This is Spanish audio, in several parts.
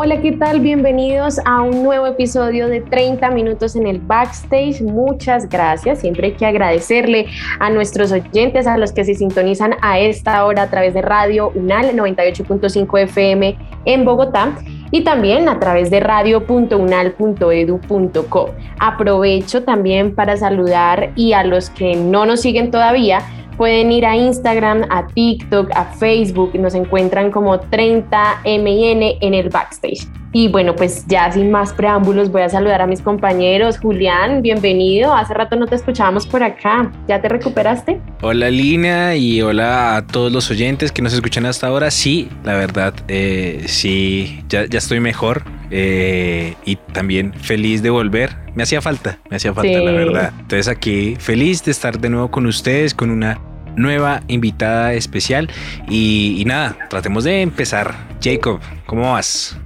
Hola, ¿qué tal? Bienvenidos a un nuevo episodio de 30 minutos en el backstage. Muchas gracias. Siempre hay que agradecerle a nuestros oyentes, a los que se sintonizan a esta hora a través de Radio UNAL 98.5 FM en Bogotá y también a través de radio.unal.edu.co. Aprovecho también para saludar y a los que no nos siguen todavía, pueden ir a Instagram, a TikTok, a Facebook, nos encuentran como 30MN en el backstage. Y bueno, pues ya sin más preámbulos voy a saludar a mis compañeros. Julián, bienvenido. Hace rato no te escuchábamos por acá. ¿Ya te recuperaste? Hola Lina y hola a todos los oyentes que nos escuchan hasta ahora. Sí, la verdad, eh, sí, ya, ya estoy mejor. Eh, y también feliz de volver. Me hacía falta, me hacía falta, Sí. la verdad. Entonces aquí feliz de estar de nuevo con ustedes, con una nueva invitada especial. Y, y nada, tratemos de empezar. Jacob, ¿cómo vas?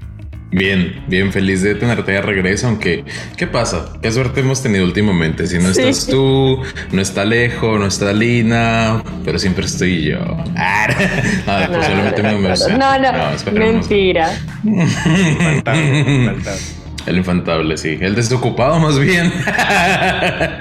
Bien, bien feliz de tenerte de regreso, aunque ¿qué pasa? ¿Qué suerte hemos tenido últimamente? Si no Sí. estás tú, no está Alejo, no está Lina, pero siempre estoy yo. Ah, no, No, posiblemente me me- no, no, esperemos. mentira. El infantable, sí. El desocupado más bien.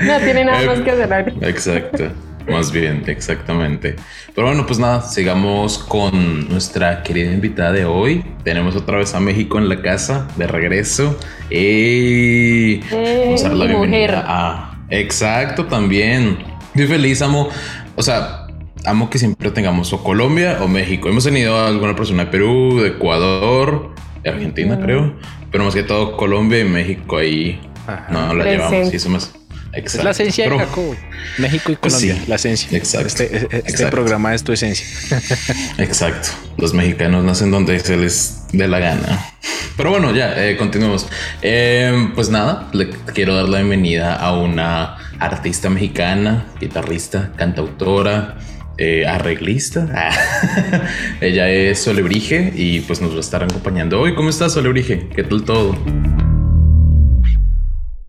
No tiene nada Eh, más que hacer. Exacto. Más bien, exactamente. Pero bueno, pues nada, sigamos con nuestra querida invitada de hoy. Tenemos otra vez a México en la casa, de regreso. Y vamos a dar la Eh, bienvenida mujer. a... Exacto, también. Muy feliz, amo. O sea, amo que siempre tengamos o Colombia o México. Hemos tenido a alguna persona de Perú, de Ecuador, de Argentina, Mm. creo. Pero más que todo Colombia y México ahí. Ajá. No, la Presente. llevamos. Sí, somos... Es la esencia de Jacob. México y Pues Colombia, sí, la esencia. exacto, Este, este exacto. programa es tu esencia. Exacto. Los mexicanos nacen donde se les dé la gana. Pero bueno, ya, eh, continuemos. Eh, pues nada, le quiero dar la bienvenida a una artista mexicana, guitarrista, cantautora, eh, arreglista. Ah. Ella es Solebrige y pues nos va a estar acompañando hoy. ¿Cómo estás, Solebrige? ¿Qué tal todo?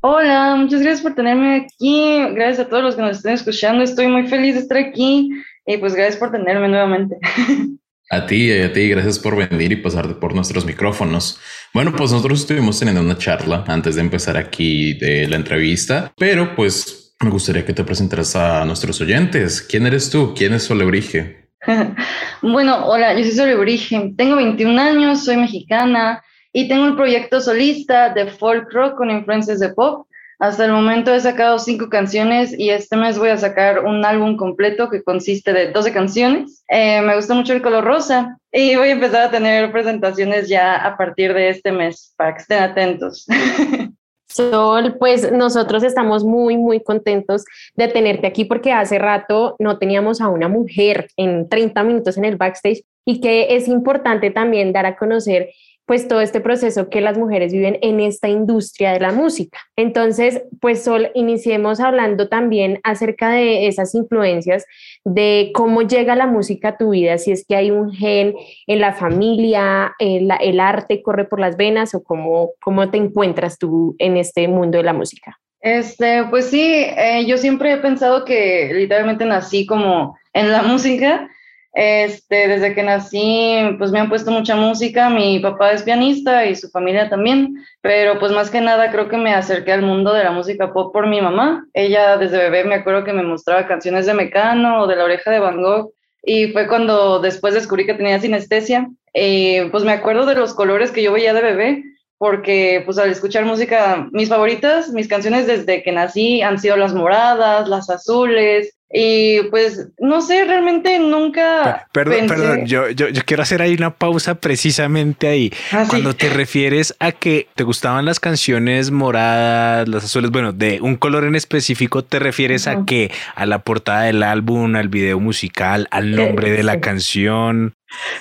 Hola, muchas gracias por tenerme aquí. Gracias a todos los que nos estén escuchando. Estoy muy feliz de estar aquí y pues gracias por tenerme nuevamente. A ti y a ti, gracias por venir y pasarte por nuestros micrófonos. Bueno, pues nosotros estuvimos teniendo una charla antes de empezar aquí de la entrevista, pero pues me gustaría que te presentaras a nuestros oyentes. ¿Quién eres tú? ¿Quién es Solebrige? bueno, hola, yo soy Solebrige. Tengo 21 años, soy mexicana y tengo un proyecto solista de folk rock con influencias de pop. Hasta el momento he sacado cinco canciones y este mes voy a sacar un álbum completo que consiste de 12 canciones. Eh, me gusta mucho el color rosa y voy a empezar a tener presentaciones ya a partir de este mes para que estén atentos. Sol, pues nosotros estamos muy, muy contentos de tenerte aquí porque hace rato no teníamos a una mujer en 30 minutos en el backstage y que es importante también dar a conocer pues todo este proceso que las mujeres viven en esta industria de la música. Entonces, pues Sol, iniciemos hablando también acerca de esas influencias, de cómo llega la música a tu vida, si es que hay un gen en la familia, el, el arte corre por las venas o cómo, cómo te encuentras tú en este mundo de la música. Este, pues sí, eh, yo siempre he pensado que literalmente nací como en la música. Este, desde que nací, pues me han puesto mucha música. Mi papá es pianista y su familia también, pero pues más que nada creo que me acerqué al mundo de la música pop por mi mamá. Ella desde bebé me acuerdo que me mostraba canciones de Mecano o de La Oreja de Van Gogh y fue cuando después descubrí que tenía sinestesia. Eh, pues me acuerdo de los colores que yo veía de bebé porque pues al escuchar música, mis favoritas, mis canciones desde que nací han sido las moradas, las azules, y pues no sé, realmente nunca... Perdón, pensé- perdón, yo, yo, yo quiero hacer ahí una pausa precisamente ahí. Ah, sí. Cuando te refieres a que te gustaban las canciones moradas, las azules, bueno, de un color en específico, ¿te refieres a qué? ¿A la portada del álbum, al video musical, al nombre de la sí. canción?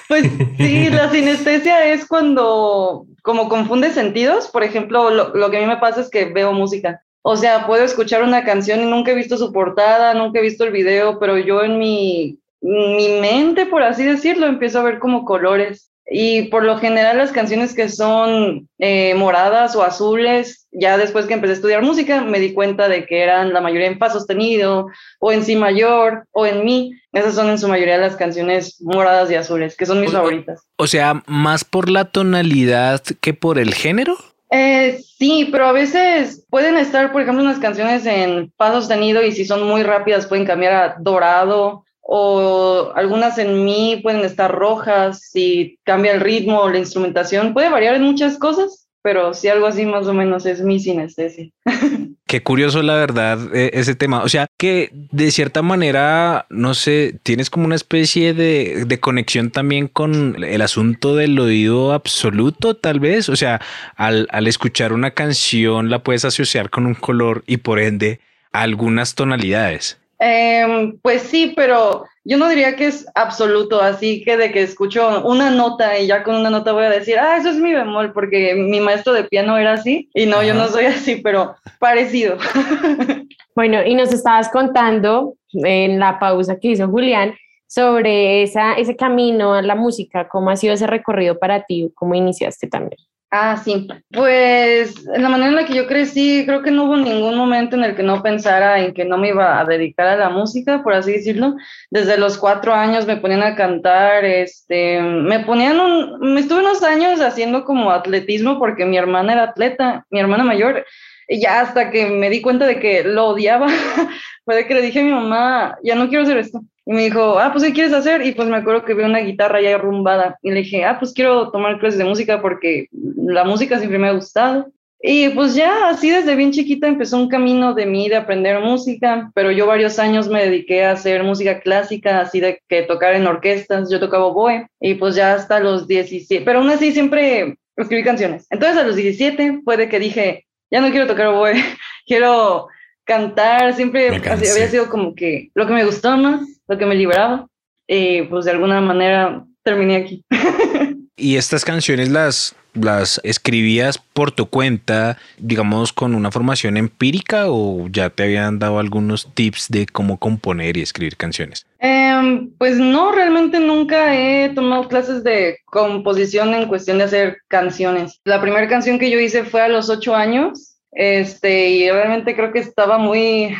Pues sí, la sinestesia es cuando como confunde sentidos. Por ejemplo, lo, lo que a mí me pasa es que veo música O sea, puedo escuchar una canción y nunca he visto su portada, nunca he visto el video, pero yo en mi, mi mente, por así decirlo, empiezo a ver como colores. Y por lo general las canciones que son eh, moradas o azules, ya después que empecé a estudiar música, me di cuenta de que eran la mayoría en fa sostenido o en si mayor o en mi. Esas son en su mayoría las canciones moradas y azules, que son mis favoritas. O sea, más por la tonalidad que por el género. Eh, sí, pero a veces pueden estar, por ejemplo, unas canciones en fa sostenido y si son muy rápidas pueden cambiar a dorado o algunas en mí pueden estar rojas si cambia el ritmo o la instrumentación. Puede variar en muchas cosas, pero sí algo así más o menos es mi sinestesia. Qué curioso la verdad e, ese tema. O sea, que de cierta manera, no sé, tienes como una especie de, de, conexión también con el asunto del oído absoluto, tal vez. O sea, al, al escuchar una canción la puedes asociar con un color y por ende algunas tonalidades. Eh, pues sí, pero yo no diría que es absoluto, así que de que escucho una nota y ya con una nota voy a decir, ah, eso es mi bemol, porque mi maestro de piano era así y no, Ajá. yo no soy así, pero parecido. Bueno, y nos estabas contando en la pausa que hizo Julián sobre esa, ese camino a la música, cómo ha sido ese recorrido para ti, cómo iniciaste también. Ah, sí. Pues en la manera en la que yo crecí, creo que no hubo ningún momento en el que no pensara en que no me iba a dedicar a la música, por así decirlo. Desde los cuatro años me ponían a cantar, este, me ponían un, me estuve unos años haciendo como atletismo porque mi hermana era atleta, mi hermana mayor, y ya hasta que me di cuenta de que lo odiaba, fue de que le dije a mi mamá, ya no quiero hacer esto. Y me dijo, ah, pues, ¿qué quieres hacer? Y pues me acuerdo que vi una guitarra ya arrumbada. Y le dije, ah, pues quiero tomar clases de música porque la música siempre me ha gustado. Y pues ya así desde bien chiquita empezó un camino de mí de aprender música, pero yo varios años me dediqué a hacer música clásica, así de que tocar en orquestas, yo tocaba oboe y pues ya hasta los 17, pero aún así siempre escribí canciones. Entonces a los 17 fue de que dije, ya no quiero tocar oboe, quiero cantar, siempre así, había sido como que lo que me gustó más, lo que me liberaba, y pues de alguna manera terminé aquí. ¿Y estas canciones las, las escribías por tu cuenta, digamos, con una formación empírica o ya te habían dado algunos tips de cómo componer y escribir canciones? Eh, pues no, realmente nunca he tomado clases de composición en cuestión de hacer canciones. La primera canción que yo hice fue a los ocho años este, y realmente creo que estaba muy,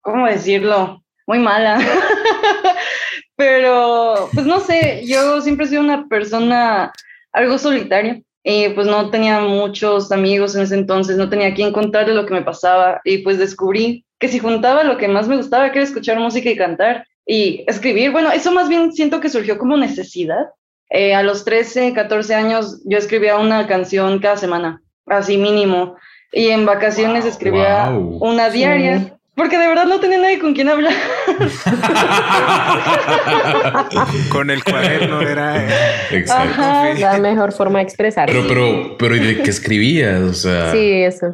¿cómo decirlo? Muy mala. Pero, pues no sé, yo siempre he sido una persona algo solitaria y pues no tenía muchos amigos en ese entonces, no tenía quien contarle lo que me pasaba y pues descubrí que si juntaba lo que más me gustaba, que era escuchar música y cantar y escribir, bueno, eso más bien siento que surgió como necesidad. Eh, a los 13, 14 años yo escribía una canción cada semana, así mínimo y en vacaciones wow, escribía wow. una diaria. Sí. Porque de verdad no tenía nadie con quien hablar. con el cuaderno era Exacto. Ajá, la mejor forma de expresar. Pero, pero, pero ¿y de qué escribías? O sea, sí, eso.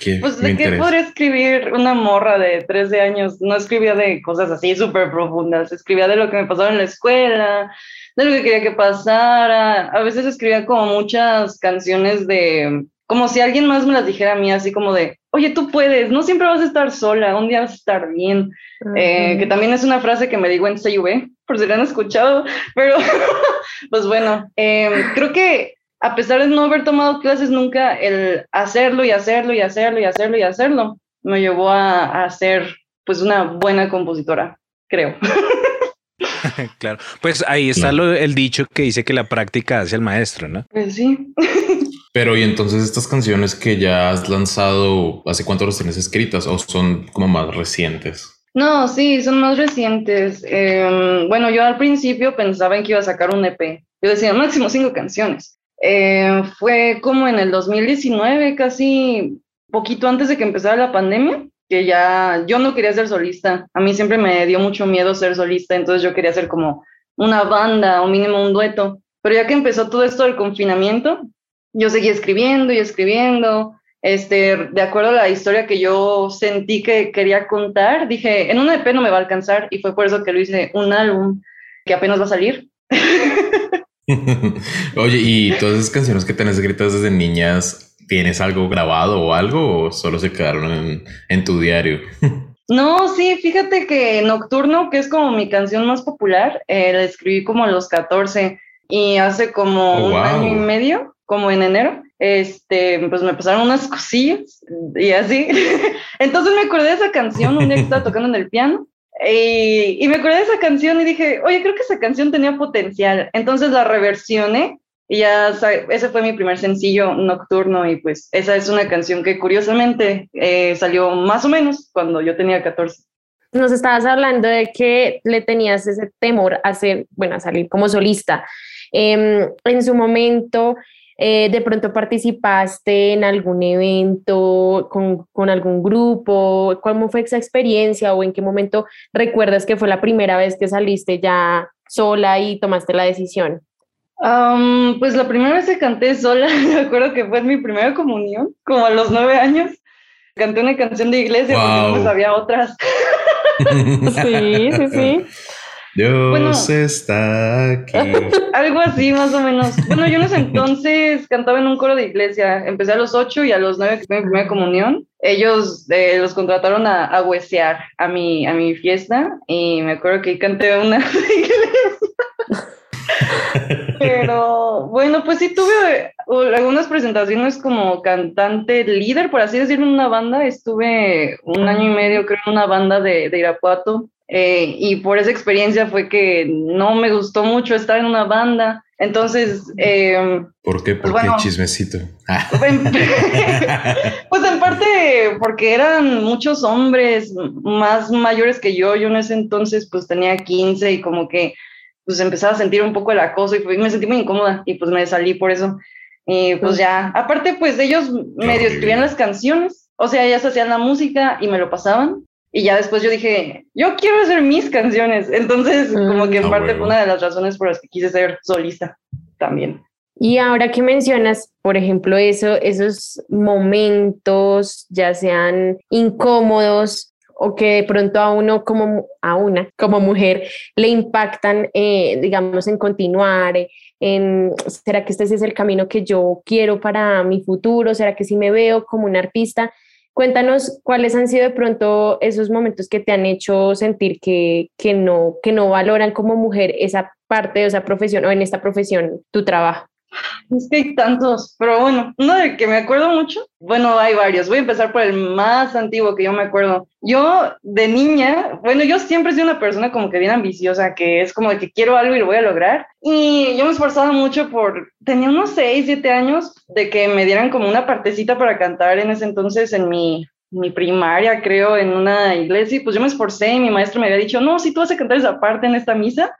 ¿Qué? Pues de qué podría escribir una morra de 13 años. No escribía de cosas así súper profundas. Escribía de lo que me pasaba en la escuela, de lo que quería que pasara. A veces escribía como muchas canciones de como si alguien más me las dijera a mí, así como de, oye, tú puedes, no siempre vas a estar sola, un día vas a estar bien. Uh -huh. eh, que también es una frase que me digo en CUV, por si la han escuchado, pero pues bueno, eh, creo que a pesar de no haber tomado clases nunca, el hacerlo y hacerlo y hacerlo y hacerlo y hacerlo me llevó a, a ser pues una buena compositora, creo. claro, pues ahí está lo, el dicho que dice que la práctica hace al maestro, ¿no? Pues sí. Pero y entonces estas canciones que ya has lanzado, ¿hace cuánto las tienes escritas o son como más recientes? No, sí, son más recientes. Eh, bueno, yo al principio pensaba en que iba a sacar un EP. Yo decía máximo cinco canciones. Eh, fue como en el 2019, casi poquito antes de que empezara la pandemia, que ya yo no quería ser solista. A mí siempre me dio mucho miedo ser solista, entonces yo quería ser como una banda o mínimo un dueto. Pero ya que empezó todo esto del confinamiento, yo seguí escribiendo y escribiendo. Este, de acuerdo a la historia que yo sentí que quería contar, dije, en un EP no me va a alcanzar y fue por eso que lo hice un álbum que apenas va a salir. Oye, y todas esas canciones que tenés escritas desde niñas, ¿Tienes algo grabado o algo o solo se quedaron en, en tu diario? No, sí, fíjate que Nocturno, que es como mi canción más popular, eh, la escribí como a los 14 y hace como Oh, un wow. año y medio, como en enero, este, pues me pasaron unas cosillas y así. Entonces me acordé de esa canción un día que estaba tocando en el piano y, y me acordé de esa canción y dije, oye, creo que esa canción tenía potencial. Entonces la reversioné y ya ese fue mi primer sencillo nocturno y pues esa es una canción que curiosamente eh, salió más o menos cuando yo tenía 14. Nos estabas hablando de que le tenías ese temor a ser, bueno, a salir como solista. Em, en su momento, eh, de pronto participaste en algún evento con, con algún grupo. ¿Cómo fue esa experiencia o en qué momento recuerdas que fue la primera vez que saliste ya sola y tomaste la decisión? Pues la primera vez que canté sola, me acuerdo que fue en mi primera comunión, como a los nueve años. Canté una canción de iglesia porque no sabía otras. Sí, sí, sí. Dios Bueno. está aquí. Algo así, más o menos. Bueno, yo en ese entonces cantaba en un coro de iglesia. Empecé a los ocho y a los nueve, que fue mi primera comunión, ellos eh, los contrataron a, a huesear a mi, a mi fiesta y me acuerdo que canté una iglesia. Pero bueno, pues sí tuve uh, algunas presentaciones como cantante líder, por así decirlo, en una banda. Estuve un año y medio, creo, en una banda de, de Irapuato. eh, y por esa experiencia fue que no me gustó mucho estar en una banda. Entonces, eh, ¿Por qué? ¿Por Bueno. qué chismecito? Ah. en- pues en parte porque eran muchos hombres más mayores que yo. Yo en ese entonces pues tenía 15 y como que pues empezaba a sentir un poco el acoso y me sentí muy incómoda y pues me salí por eso. Y pues ya, aparte pues ellos medio escribían las canciones, o sea, ellas hacían la música y me lo pasaban. Y ya después yo dije, yo quiero hacer mis canciones. Entonces, como que en Ah, parte huevo. fue una de las razones por las que quise ser solista también. Y ahora que mencionas, por ejemplo, eso, esos momentos, ya sean incómodos o que de pronto a uno como a una como mujer le impactan, eh, digamos, en continuar, eh, en será que este es el camino que yo quiero para mi futuro, será que sí me veo como un artista. Cuéntanos cuáles han sido de pronto esos momentos que te han hecho sentir que, que, no, que no valoran como mujer esa parte de esa profesión o en esta profesión tu trabajo. Es que hay tantos, pero bueno, uno del que me acuerdo mucho, bueno, hay varios. Voy a empezar por el más antiguo que yo me acuerdo. Yo de niña, bueno, yo siempre sido una persona como que bien ambiciosa, que es como de que quiero algo y lo voy a lograr. Y yo me esforzaba mucho por, tenía unos 6, 7 años, de que me dieran como una partecita para cantar en ese entonces en mi, mi primaria, creo, en una iglesia. Y pues yo me esforcé y mi maestro me había dicho, no, si tú vas a cantar esa parte en esta misa.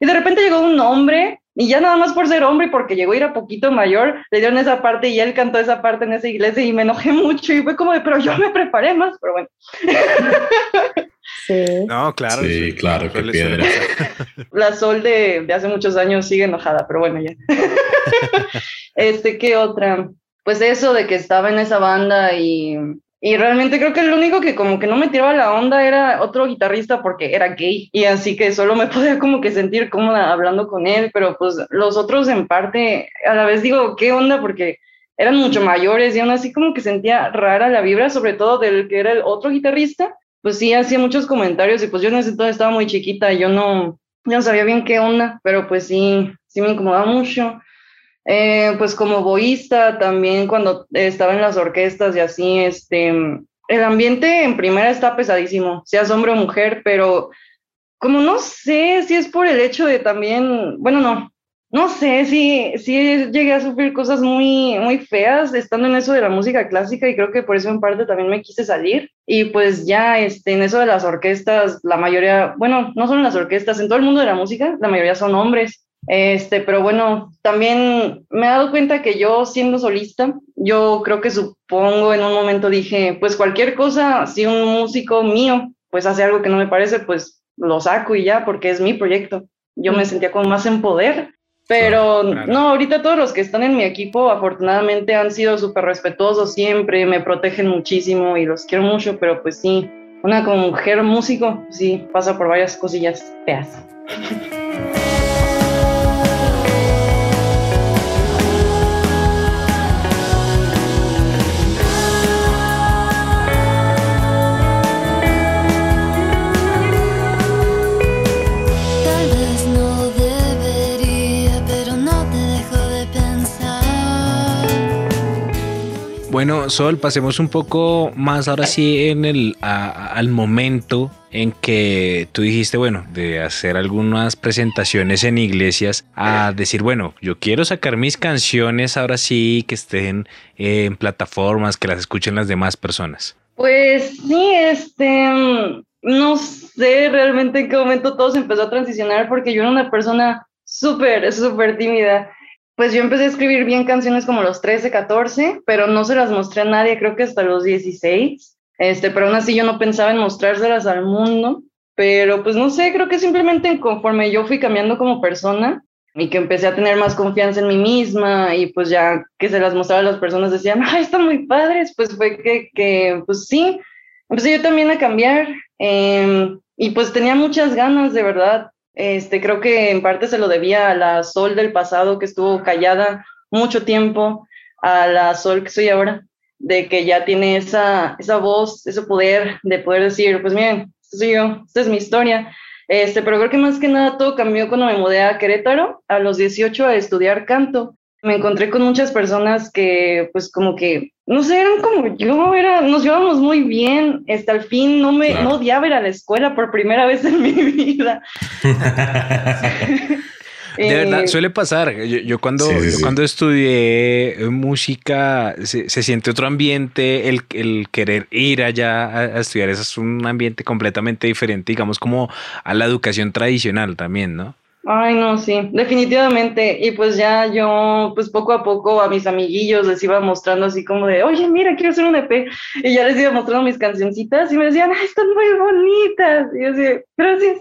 Y de repente llegó un hombre y ya nada más por ser hombre y porque llegó a ir a poquito mayor, le dieron esa parte y él cantó esa parte en esa iglesia y me enojé mucho y fue como de, pero yo me preparé más, pero bueno. Sí. No, claro. Sí, claro, qué piedra. La Sol de, de hace muchos años sigue enojada, pero bueno, ya. este, ¿qué otra? Pues eso de que estaba en esa banda y, y realmente creo que el único que como que no me tiraba la onda era otro guitarrista porque era gay y así que solo me podía como que sentir cómoda hablando con él, pero pues los otros en parte a la vez digo, ¿qué onda? Porque eran mucho mayores y aún así como que sentía rara la vibra, sobre todo del que era el otro guitarrista, pues sí, hacía muchos comentarios y pues yo en ese entonces estaba muy chiquita, yo no, yo no sabía bien qué onda, pero pues sí, sí me incomodaba mucho. Eh, pues como boísta también cuando estaba en las orquestas y así, este, el ambiente en primera está pesadísimo, seas hombre o mujer, pero como no sé si es por el hecho de también, bueno, no, no sé si, si llegué a sufrir cosas muy, muy feas estando en eso de la música clásica y creo que por eso en parte también me quise salir. Y pues ya este, en eso de las orquestas, la mayoría, bueno, no solo en las orquestas, en todo el mundo de la música, la mayoría son hombres. Este, pero bueno, también me he dado cuenta que yo siendo solista, yo creo que supongo en un momento dije, pues cualquier cosa, si un músico mío pues hace algo que no me parece, pues lo saco y ya, porque es mi proyecto. Yo me sentía como más en poder pero Claro, claro. no, ahorita todos los que están en mi equipo afortunadamente han sido súper respetuosos siempre, me protegen muchísimo y los quiero mucho, pero pues sí, una como mujer músico, sí, pasa por varias cosillas feas. Bueno, Sol, pasemos un poco más ahora sí en el al momento en que tú dijiste, bueno, de hacer algunas presentaciones en iglesias, a decir, bueno, yo quiero sacar mis canciones ahora sí que estén en plataformas, que las escuchen las demás personas. Pues sí, este, no sé realmente en qué momento todo se empezó a transicionar porque yo era una persona súper, súper tímida. Pues yo empecé a escribir bien canciones como los 13, 14, pero no se las mostré a nadie, creo que hasta los 16. Este, pero aún así yo no pensaba en mostrárselas al mundo. Pero pues no sé, creo que simplemente conforme yo fui cambiando como persona y que empecé a tener más confianza en mí misma y pues ya que se las mostraba a las personas decían, ay, están muy padres, pues fue que, que pues sí, empecé yo también a cambiar em, y pues tenía muchas ganas, de verdad. Este, creo que en parte se lo debía a la Sol del pasado que estuvo callada mucho tiempo, a la Sol que soy ahora, de que ya tiene esa, esa voz, ese poder de poder decir, pues miren, esto soy yo, esta es mi historia. Este, pero creo que más que nada todo cambió cuando me mudé a Querétaro a los 18 a estudiar canto. Me encontré con muchas personas que, pues, como que, no sé, eran como yo, era, nos llevamos muy bien. Hasta el fin no me no odiaba ir a la escuela por primera vez en mi vida. De verdad, eh, suele pasar. Yo, cuando, cuando estudié música, se, siente otro ambiente, el, el querer ir allá a, estudiar, eso es un ambiente completamente diferente, digamos, como a la educación tradicional también, ¿no? Ay, no, sí, definitivamente. Y pues ya yo, pues poco a poco a mis amiguillos les iba mostrando así como de, oye, mira, quiero hacer un EP. Y ya les iba mostrando mis cancioncitas y me decían, Ay, están muy bonitas. Y yo así, gracias.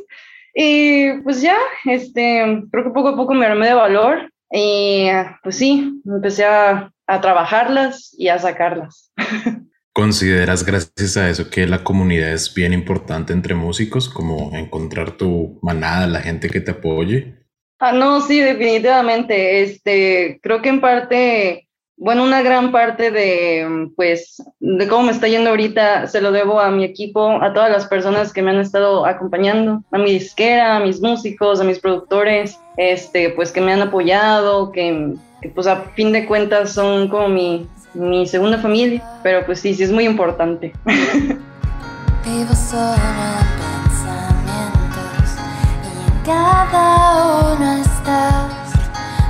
Y pues ya, este, creo que poco a poco me armé de valor y pues sí, empecé a, a trabajarlas y a sacarlas. ¿Consideras gracias a eso que la comunidad es bien importante entre músicos, como encontrar tu manada, la gente que te apoye? Ah, no, sí, definitivamente. Este, creo que en parte bueno, una gran parte de, pues, de cómo me está yendo ahorita se lo debo a mi equipo, a todas las personas que me han estado acompañando, a mi disquera, a mis músicos, a mis productores, este, pues, que me han apoyado, que, pues, a fin de cuentas son como mi, mi segunda familia, pero pues sí, sí es muy importante. Vivo solo en pensamientos y en cada uno estás,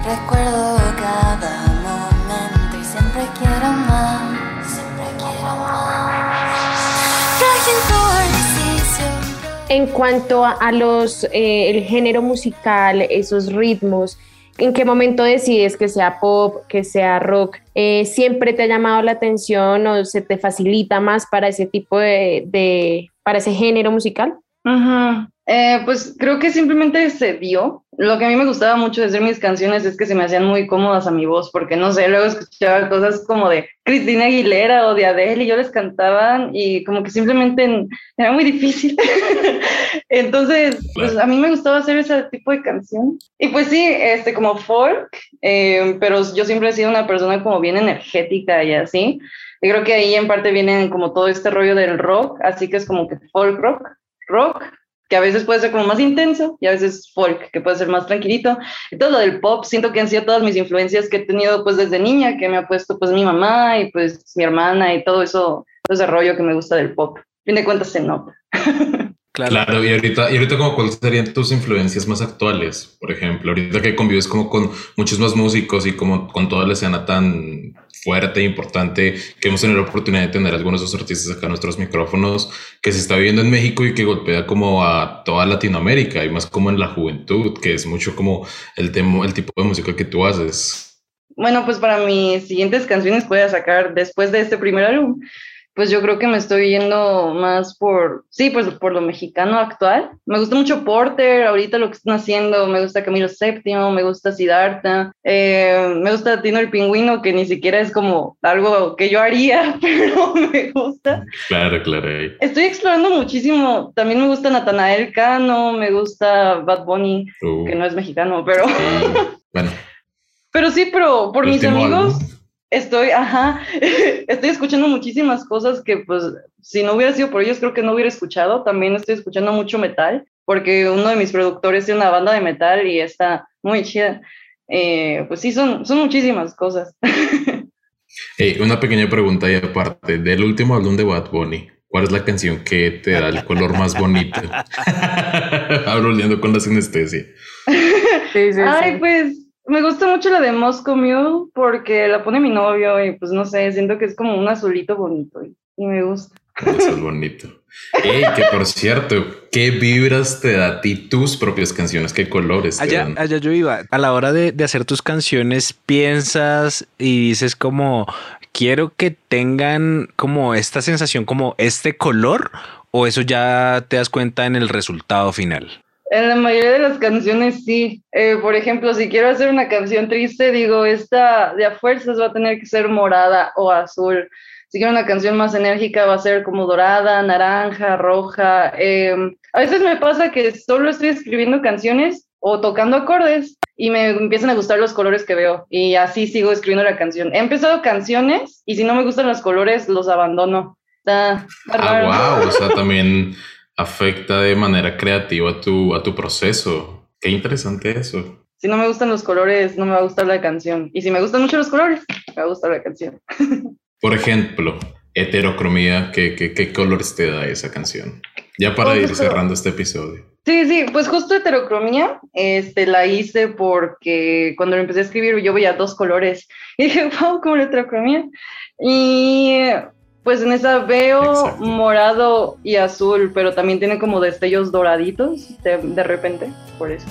recuerdo cada En cuanto a, los eh, el género musical, esos ritmos, ¿en qué momento decides que sea pop, que sea rock? Eh, ¿Siempre te ha llamado la atención o se te facilita más para ese tipo de, de para ese género musical? Ajá. Eh, pues creo que simplemente se dio. Lo que a mí me gustaba mucho de hacer mis canciones es que se me hacían muy cómodas a mi voz, porque no sé, luego escuchaba cosas como de Cristina Aguilera o de Adele y yo les cantaban y como que simplemente era muy difícil. Entonces, pues a mí me gustaba hacer ese tipo de canción. Y pues sí, este como folk, eh, pero yo siempre he sido una persona como bien energética y así. Y creo que ahí en parte viene como todo este rollo del rock, así que es como que folk rock, rock, que a veces puede ser como más intenso y a veces folk, que puede ser más tranquilito. Y todo lo del pop, siento que han sido todas mis influencias que he tenido pues desde niña, que me ha puesto pues mi mamá y pues mi hermana y todo eso, todo ese rollo que me gusta del pop. fin de cuentas se nota. Claro. y ahorita, y ahorita como cuáles serían tus influencias más actuales, por ejemplo, ahorita que convives como con muchos más músicos y como con toda la escena tan fuerte e importante que hemos tenido la oportunidad de tener algunos de esos artistas acá en nuestros micrófonos que se está viviendo en México y que golpea como a toda Latinoamérica y más como en la juventud, que es mucho como el, tema, el tipo de música que tú haces. Bueno, pues para mis siguientes canciones voy a sacar después de este primer álbum pues yo creo que me estoy yendo más por, sí, pues por lo mexicano actual. Me gusta mucho Porter, ahorita lo que están haciendo, me gusta Camilo VII, me gusta Siddhartha, eh, me gusta Tino el Pingüino, que ni siquiera es como algo que yo haría, pero me gusta. Claro, claro. Estoy explorando muchísimo, también me gusta Natanael Cano, me gusta Bad Bunny, uh. que no es mexicano, pero... bueno. Pero sí, pero por mis amigos... Estoy, ajá, estoy escuchando muchísimas cosas que pues si no hubiera sido por ellos creo que no hubiera escuchado. También estoy escuchando mucho metal porque uno de mis productores tiene una banda de metal y está muy chida. Eh, pues sí, son, son muchísimas cosas. Eh, una pequeña pregunta y aparte, del último álbum de Bad Bunny, ¿cuál es la canción que te da el color más bonito? Hablo con la sinestesia. Ay, pues me gusta mucho la de Moscow Mule porque la pone mi novio y pues no sé, siento que es como un azulito bonito y, me gusta. Es bonito. Ey, que por cierto, ¿qué vibras te da a ti tus propias canciones? ¿Qué colores? Allá, te dan? allá yo iba. A la hora de, de hacer tus canciones, piensas y dices como, quiero que tengan como esta sensación, como este color, o eso ya te das cuenta en el resultado final. En la mayoría de las canciones sí. Eh, por ejemplo, si quiero hacer una canción triste, digo, esta de a fuerzas va a tener que ser morada o azul. Si quiero una canción más enérgica, va a ser como dorada, naranja, roja. Em, a veces me pasa que solo estoy escribiendo canciones o tocando acordes y me empiezan a gustar los colores que veo y así sigo escribiendo la canción. He empezado canciones y si no me gustan los colores, los abandono. Está, ah, wow, o sea, también afecta de manera creativa a tu, a tu proceso. Qué interesante eso. Si no me gustan los colores, no me va a gustar la canción. Y si me gustan mucho los colores, me va a gustar la canción. Por ejemplo, heterocromía, ¿qué, qué, qué colores te da esa canción? Ya para ir cerrando este episodio. Sí, sí, pues justo heterocromía, este, la hice porque cuando lo empecé a escribir yo veía dos colores y dije, wow, como heterocromía. Y pues en esa veo morado y azul, pero también tiene como destellos doraditos de, de repente, por eso.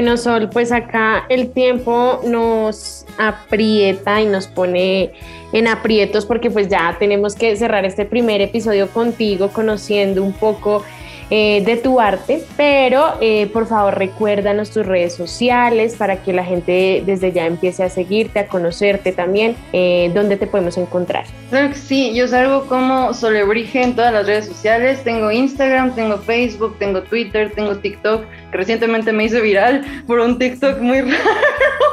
Bueno, Sol, pues acá el tiempo nos aprieta y nos pone en aprietos porque pues ya tenemos que cerrar este primer episodio contigo conociendo un poco eh, de tu arte, pero eh, por favor recuérdanos tus redes sociales para que la gente desde ya empiece a seguirte, a conocerte también, eh, dónde te podemos encontrar. Claro que sí, yo salgo como Solebrige en todas las redes sociales, tengo Instagram, tengo Facebook, tengo Twitter, tengo TikTok, recientemente me hice viral por un TikTok muy raro.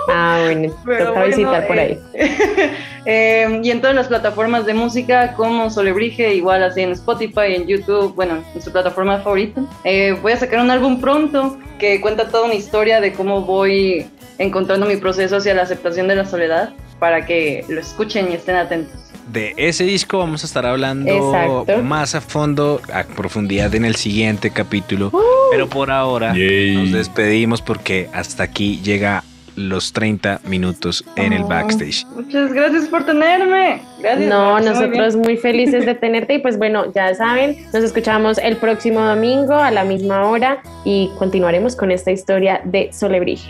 Ah, bueno, toca visitar por ahí. Em, y en todas las plataformas de música como Solebrige, igual así en Spotify, en YouTube, bueno, en su plataforma favorita. Eh, voy a sacar un álbum pronto que cuenta toda una historia de cómo voy encontrando mi proceso hacia la aceptación de la soledad para que lo escuchen y estén atentos. De ese disco vamos a estar hablando más a fondo, a profundidad en el siguiente capítulo. Uh. Pero por ahora nos despedimos porque hasta aquí llega los 30 minutos en el backstage. Muchas gracias por tenerme. Gracias. No, nosotros muy, felices de tenerte y pues bueno, ya saben, nos escuchamos el próximo domingo a la misma hora y continuaremos con esta historia de Solebrige.